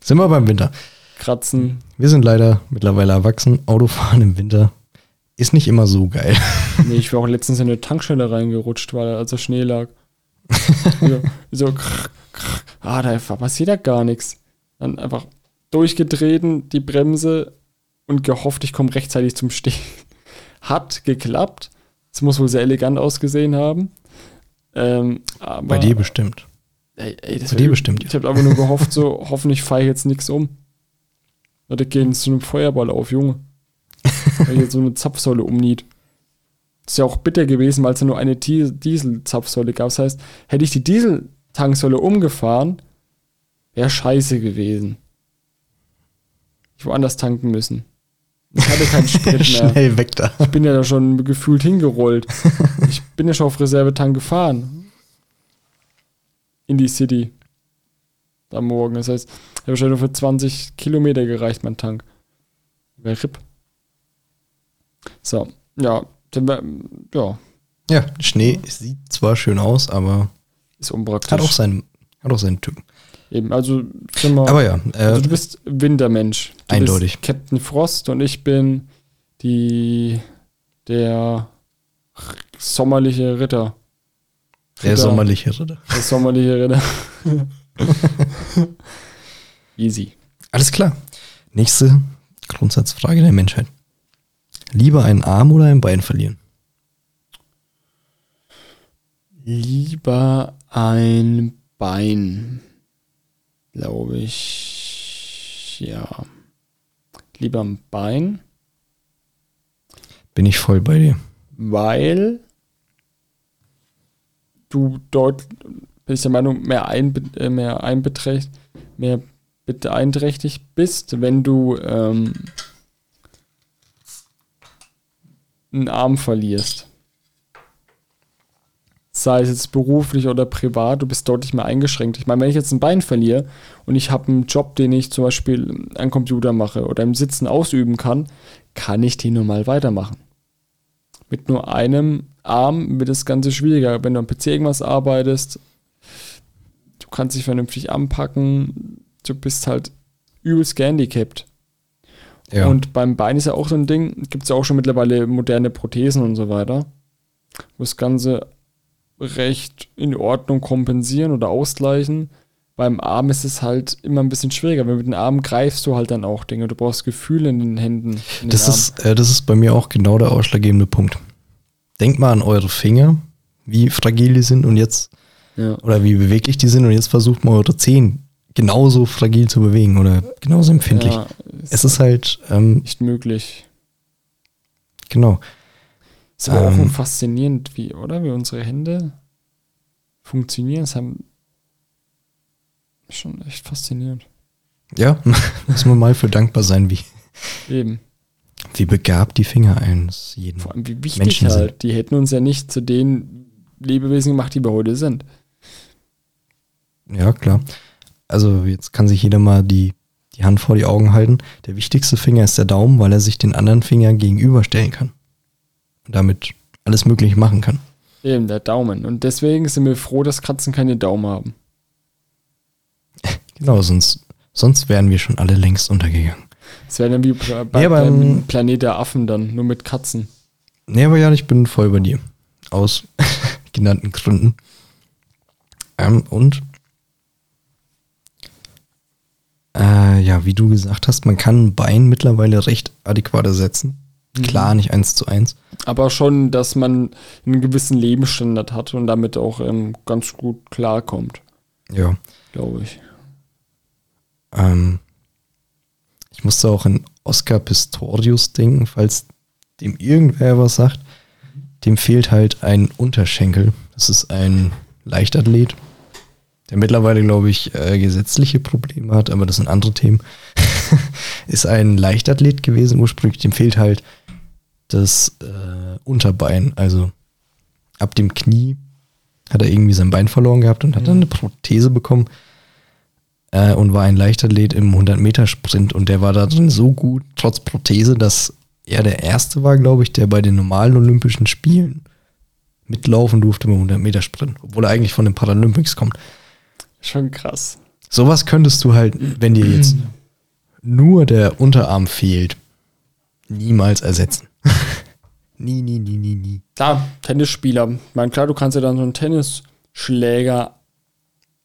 Sind wir beim Winter. Kratzen, Wir sind leider mittlerweile erwachsen. Autofahren im Winter ist nicht immer so geil. *laughs* Nee, ich war auch letztens in eine Tankstelle reingerutscht, weil als der Schnee lag. *laughs* so, so krr. Ah, da passiert ja gar nichts. Dann einfach durchgetreten, die Bremse und gehofft, ich komme rechtzeitig zum Stehen. *laughs* Hat geklappt. Es muss wohl sehr elegant ausgesehen haben. Ähm, aber, Bei dir bestimmt. ey, ey, bei dir bestimmt. Ich habe einfach nur gehofft, so *laughs* hoffentlich fahre ich jetzt nichts um. Oder gehen zu einem Feuerball auf, Junge. Weil jetzt so eine Zapfsäule umniet. Ist ja auch bitter gewesen, weil es ja nur eine Di- Diesel-Zapfsäule gab. Das heißt, hätte ich die Diesel-Tanksäule umgefahren, wäre scheiße gewesen. Ich woanders tanken müssen. Ich hatte keinen *laughs* Sprit mehr. Schnell weg da. Ich bin ja da schon gefühlt hingerollt. *laughs* Ich bin ja schon auf Reservetank gefahren. In die City. Am Morgen. Das heißt, ich habe wahrscheinlich nur für 20 Kilometer gereicht, mein Tank. Wäre RIP. So, ja. Dann ja, Ja, Schnee sieht zwar schön aus, aber ist unpraktisch. hat auch seinen, hat auch seinen Typen. Eben, also, wir, Aber ja, äh, also du bist Wintermensch. Du Eindeutig. Bist Captain Frost und ich bin die, der sommerliche Ritter. der Ritter. sommerliche Ritter. Der sommerliche Ritter. *laughs* Easy. Alles klar. Nächste Grundsatzfrage der Menschheit. Lieber einen Arm oder ein Bein verlieren? Lieber ein Bein, glaube ich. Ja. Lieber ein Bein, Bin ich voll bei dir. weil du dort, bin ich der Meinung, mehr, einbe äh, mehr einbeträcht, mehr beeinträchtigt bist, wenn du ähm, einen Arm verlierst. Sei es jetzt beruflich oder privat, du bist deutlich mehr eingeschränkt. Ich meine, wenn ich jetzt ein Bein verliere und ich habe einen Job, den ich zum Beispiel am Computer mache oder im Sitzen ausüben kann, kann ich den normal weitermachen. Mit nur einem Arm wird das Ganze schwieriger. Wenn du am PC irgendwas arbeitest, du kannst dich vernünftig anpacken, du bist halt übelst gehandicapt. Ja. Und beim Bein ist ja auch so ein Ding, gibt es ja auch schon mittlerweile moderne Prothesen und so weiter, wo das Ganze recht in Ordnung kompensieren oder ausgleichen. Beim Arm ist es halt immer ein bisschen schwieriger, weil mit den Armen greifst du halt dann auch Dinge. Du brauchst Gefühl in den Händen. In den das, Armen. ist, äh, das ist bei mir auch genau der ausschlaggebende Punkt. Denkt mal an eure Finger, wie fragil die sind und jetzt, Ja. oder wie beweglich die sind und jetzt versucht mal eure Zehen genauso fragil zu bewegen oder genauso empfindlich. Ja, Es ist halt, ähm, nicht möglich. genau. Ist aber auch Ähm. faszinierend, wie, oder? Wie unsere Hände funktionieren. Das haben schon echt faszinierend. Ja, *laughs* muss man mal für dankbar sein, wie, Eben. wie begabt die Finger eines jeden. Vor allem, wie wichtig Menschen sind. halt. Die hätten uns ja nicht zu den Lebewesen gemacht, die wir heute sind. Ja, klar. Also jetzt kann sich jeder mal die, die Hand vor die Augen halten. Der wichtigste Finger ist der Daumen, weil er sich den anderen Finger gegenüberstellen kann. Damit alles möglich machen kann. Eben, der Daumen. Und deswegen sind wir froh, dass Katzen keine Daumen haben. *laughs* Genau, sonst, sonst wären wir schon alle längst untergegangen. Das wäre dann wie bei, Ja, beim- beim Planet der Affen dann, nur mit Katzen. Nee, aber ja, ich bin voll bei dir. Aus *laughs* genannten Gründen. Ähm, und äh, ja, wie du gesagt hast, man kann ein Bein mittlerweile recht adäquat ersetzen. Klar, nicht eins zu eins. Aber schon, dass man einen gewissen Lebensstandard hat und damit auch ähm, ganz gut klarkommt, Ja. glaube ich. Ähm, ich musste auch an Oscar Pistorius denken, falls dem irgendwer was sagt. Dem fehlt halt ein Unterschenkel. Das ist ein Leichtathlet, der mittlerweile, glaube ich, äh, gesetzliche Probleme hat, aber das sind andere Themen. *laughs* ist ein Leichtathlet gewesen ursprünglich. Dem fehlt halt das äh, Unterbein. Also ab dem Knie hat er irgendwie sein Bein verloren gehabt und hat dann eine Prothese bekommen äh, und war ein Leichtathlet im 100-Meter-Sprint und der war da drin so gut, trotz Prothese, dass er der Erste war, glaube ich, der bei den normalen Olympischen Spielen mitlaufen durfte beim 100-Meter-Sprint, obwohl er eigentlich von den Paralympics kommt. Schon krass. Sowas könntest du halt, wenn dir jetzt *clears throat* nur der Unterarm fehlt, niemals ersetzen. *laughs* nie, nie, nie, nie, nie. Klar, Tennisspieler. Ich meine, klar, du kannst ja dann so einen Tennisschläger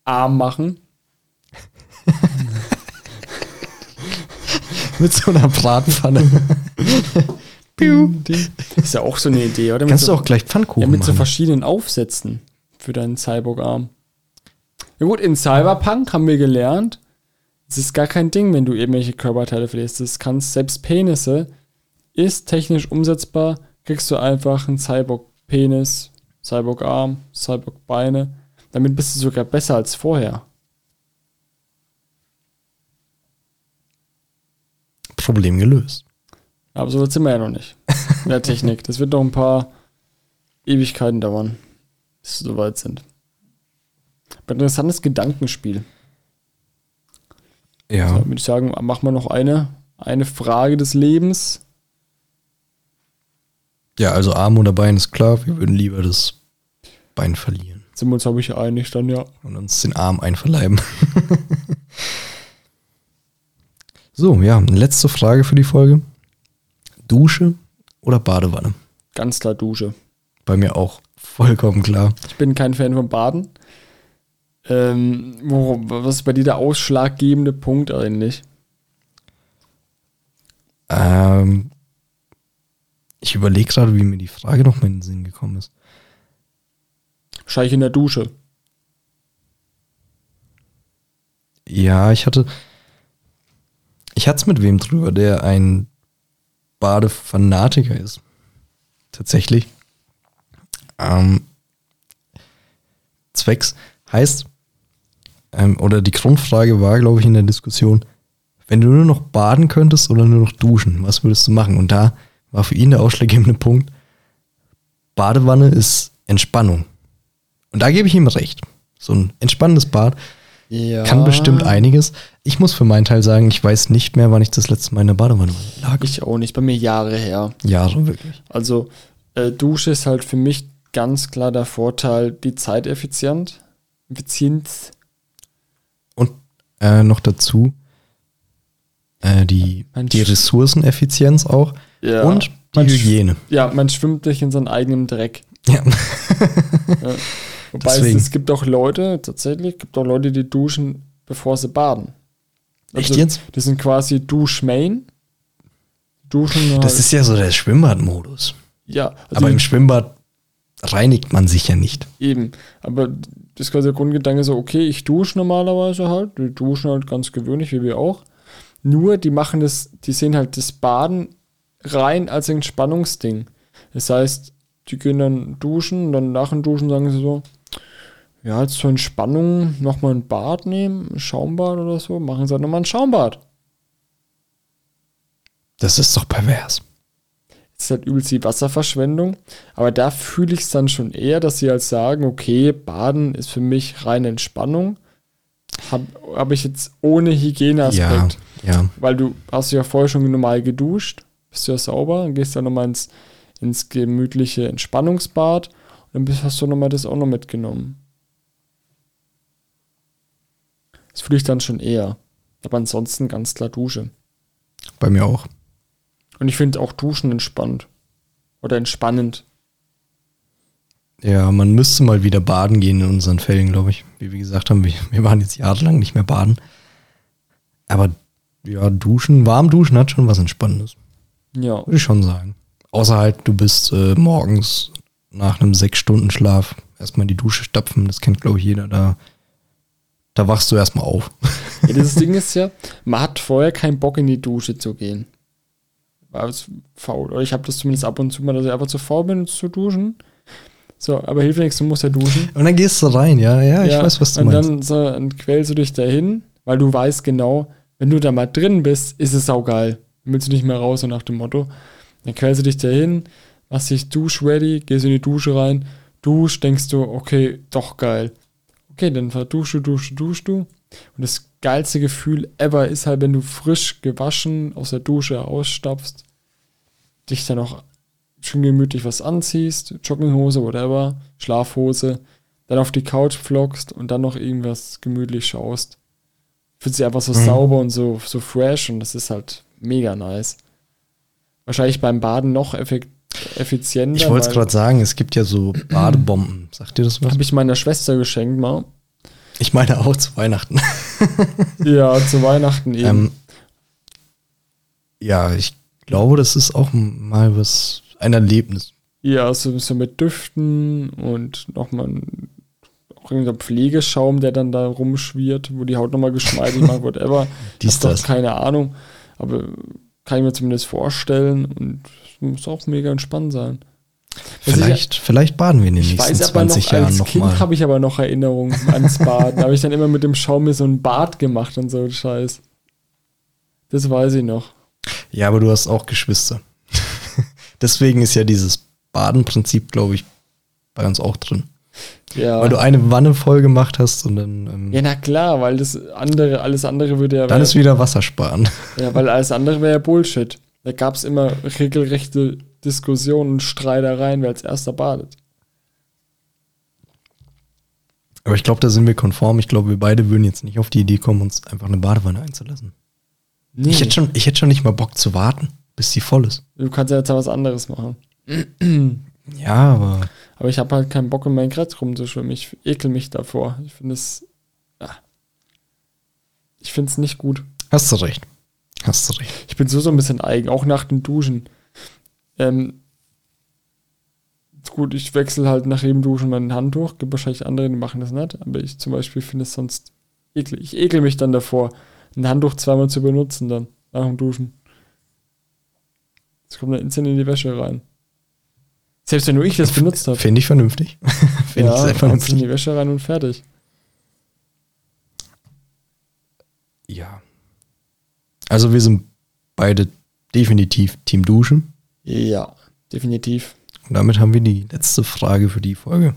Arm machen. *laughs* Mit so einer Bratpfanne. *laughs* Piu. Ist ja auch so eine Idee, oder? Mit Kannst so, du auch gleich Pfannkuchen ja, mit so machen. verschiedenen Aufsätzen für deinen Cyborg-Arm. Ja gut, in Cyberpunk haben wir gelernt, es ist gar kein Ding, wenn du irgendwelche Körperteile verlierst. Das kannst, selbst Penisse ist technisch umsetzbar, kriegst du einfach einen Cyborg-Penis, Cyborg-Arm, Cyborg-Beine. Damit bist du sogar besser als vorher. Problem gelöst. Aber so weit sind wir ja noch nicht. In der Technik. Das wird noch ein paar Ewigkeiten dauern, bis wir so weit sind. Aber interessantes Gedankenspiel. Ja. So, würde ich sagen, machen wir noch eine, eine Frage des Lebens. Ja, also Arm oder Bein ist klar, wir würden lieber das Bein verlieren Sind wir uns, glaube ich, einig dann, ja. und uns den Arm einverleiben. *laughs* so, ja, letzte Frage für die Folge. Dusche oder Badewanne? Ganz klar Dusche. Bei mir auch vollkommen klar. Ich bin kein Fan von Baden. Ähm, wo, was ist bei dir der ausschlaggebende Punkt eigentlich? Ähm, ich überlege gerade, wie mir die Frage noch mal in den Sinn gekommen ist. Wahrscheinlich in der Dusche. Ja, ich hatte. Ich hatte es mit wem drüber, der ein Badefanatiker ist. Tatsächlich. Ähm, zwecks heißt, ähm, oder die Grundfrage war, glaube ich, in der Diskussion, wenn du nur noch baden könntest oder nur noch duschen, was würdest du machen? Und da war für ihn der ausschlaggebende Punkt, Badewanne ist Entspannung. Und da gebe ich ihm recht. So ein entspannendes Bad Ja. kann bestimmt einiges. Ich muss für meinen Teil sagen, ich weiß nicht mehr, wann ich das letzte Mal in der Badewanne lag. Ich auch nicht, bei mir Jahre her. Jahre wirklich. Also, äh, Dusche ist halt für mich ganz klar der Vorteil, die Zeit effizient. Effizient. Und äh, noch dazu äh, die, die Ressourceneffizienz auch Ja. und die Hygiene. Ja, man schwimmt durch in seinem eigenen Dreck. Ja. *laughs* Wobei es, Deswegen. es gibt auch Leute, tatsächlich, gibt auch Leute, die duschen, bevor sie baden. Also, Echt jetzt? Das sind quasi Duschmain. Duschen Das halt- ist ja so der Schwimmbadmodus. ja, also Aber im Schwimmbad reinigt man sich ja nicht. Eben. Aber das ist quasi der Grundgedanke so, okay, ich dusche normalerweise halt. Die duschen halt ganz gewöhnlich, wie wir auch. Nur, die machen das, die sehen halt das Baden rein als Entspannungsding. Das heißt, die gehen dann duschen und dann nach dem Duschen sagen sie so, ja, jetzt zur Entspannung nochmal ein Bad nehmen, ein Schaumbad oder so, machen sie halt nochmal ein Schaumbad. Das ist doch pervers. Das ist halt übelst die Wasserverschwendung. Aber da fühle ich es dann schon eher, dass sie halt sagen, okay, Baden ist für mich reine Entspannung. Habe hab ich jetzt ohne Hygieneaspekt. Ja, ja. Weil du hast ja vorher schon normal geduscht, bist ja sauber, und gehst dann nochmal ins, ins gemütliche Entspannungsbad und dann hast du nochmal das auch noch mitgenommen. Das fühle ich dann schon eher. Aber ansonsten ganz klar Dusche. Bei mir auch. Und ich finde auch Duschen entspannt. Oder entspannend. Ja, man müsste mal wieder baden gehen in unseren Fällen, glaube ich. Wie wir gesagt haben, wir, wir waren jetzt jahrelang nicht mehr baden. Aber ja, duschen, warm duschen hat schon was Entspannendes. Ja. Würde ich schon sagen. Außer halt, du bist äh, morgens nach einem Sechs-Stunden-Schlaf erstmal in die Dusche stapfen. Das kennt, glaube ich, jeder. Da, da wachst du erstmal auf. ja. Das Ding ist ja, man hat vorher keinen Bock in die Dusche zu gehen. War es faul. Oder ich habe das zumindest ab und zu mal, dass ich einfach zu faul bin, zu duschen. So, aber hilft nichts, du musst ja duschen. Und dann gehst du rein, ja, ja, ich weiß, was du und meinst. dann so, dann quälst du dich dahin, weil du weißt genau, wenn du da mal drin bist, ist es saugeil. Dann willst du nicht mehr raus, so nach dem Motto. Dann quälst du dich dahin, machst dich dusch-ready, gehst in die Dusche rein, dusch, denkst du, okay, doch geil. Okay, dann verduscht du, dusch, dusch du. Und das geilste Gefühl ever ist halt, wenn du frisch gewaschen aus der Dusche ausstapfst, dich dann auch schön gemütlich was anziehst, Jogginghose, whatever, Schlafhose, dann auf die Couch vloggst und dann noch irgendwas gemütlich schaust. Fühlt sich einfach so Mhm. sauber und so, so fresh und das ist halt mega nice. Wahrscheinlich beim Baden noch effekt, effizienter. Ich wollte es gerade sagen, es gibt ja so *clears throat* Badebomben. Sagt dir das was? Habe ich meiner Schwester geschenkt mal. Ich meine auch zu Weihnachten. *laughs* Ja, zu Weihnachten eben. ähm, ja, ich glaube, das ist auch mal was, ein Erlebnis. ja, so, so mit Düften und nochmal ein- auch irgendein Pflegeschaum, der dann da rumschwirrt, wo die Haut nochmal geschmeidig macht, *laughs* whatever. Dies, das. keine Ahnung. Aber kann ich mir zumindest vorstellen und es muss auch mega entspannt sein. Was Vielleicht, vielleicht baden wir in den Ich, ich nächsten weiß aber 20 noch, Jahren als Kind nochmal. habe ich aber noch Erinnerungen ans Bad. da habe ich dann immer mit dem Schaum mir so ein Bad gemacht und so ein Scheiß. Das weiß ich noch. Ja, aber du hast auch Geschwister. Deswegen ist ja dieses Badenprinzip, glaube ich, bei uns auch drin. Ja. Weil du eine Wanne voll gemacht hast und dann, ähm, ja, na klar, weil das andere, alles andere würde ja. dann ist wieder Wasser sparen. *laughs* Ja, weil alles andere wäre ja Bullshit. Da gab es immer regelrechte Diskussionen und Streitereien, wer als erster badet. Aber ich glaube, da sind wir konform. Ich glaube, wir beide würden jetzt nicht auf die Idee kommen, uns einfach eine Badewanne einzulassen. Nee, Ich, hätte schon, ich hätte schon nicht mal Bock zu warten, bis die voll ist. du kannst ja jetzt was anderes machen. *clears throat* Ja, aber Aber ich habe halt keinen Bock, in meinen Kretz rumzuschwimmen. Ich ekel mich davor. Ich finde es. Ja. Ich finde es nicht gut. hast du recht. Hast du recht. Ich bin so so ein bisschen eigen, auch nach dem Duschen. Ähm, gut, ich wechsle halt nach jedem Duschen mein Handtuch. Gibt wahrscheinlich andere, die machen das nicht. Aber ich zum Beispiel finde es sonst eklig. Ich ekel mich dann davor, ein Handtuch zweimal zu benutzen dann, nach dem Duschen. Das kommt dann instant in die Wäsche rein. Selbst wenn nur ich das benutzt habe. Finde ich vernünftig. *laughs* Finde ich sehr Ja, haust in vernünftig. die Wäsche rein und fertig. Ja. Also wir sind beide definitiv Team Duschen. Ja, definitiv. Und damit haben wir die letzte Frage für die Folge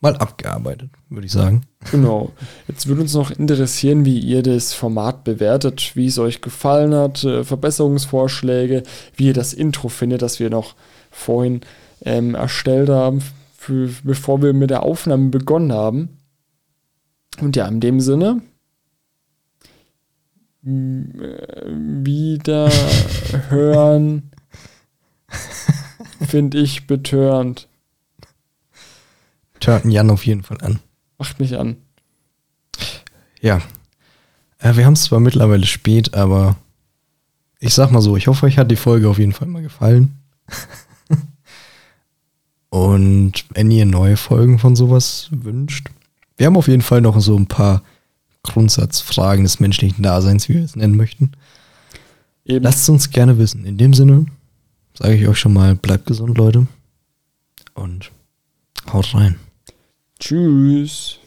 mal abgearbeitet, würde ich sagen. Genau. Jetzt würde uns noch interessieren, wie ihr das Format bewertet, wie es euch gefallen hat, äh, Verbesserungsvorschläge, wie ihr das Intro findet, das wir noch vorhin ähm, erstellt haben, für, bevor wir mit der Aufnahme begonnen haben. Und ja, in dem Sinne, m- äh, wieder *laughs* hören, finde ich betörend. Turten Jan auf jeden Fall an. Macht mich an. Ja. Äh, wir haben es zwar mittlerweile spät, aber ich sag mal so, ich hoffe, euch hat die Folge auf jeden Fall mal gefallen. *laughs* Und wenn ihr neue Folgen von sowas wünscht, wir haben auf jeden Fall noch so ein paar Grundsatzfragen des menschlichen Daseins, wie wir es nennen möchten. Eben. Lasst es uns gerne wissen. In dem Sinne sage ich euch schon mal, bleibt gesund, Leute. Und haut rein. Tschüss.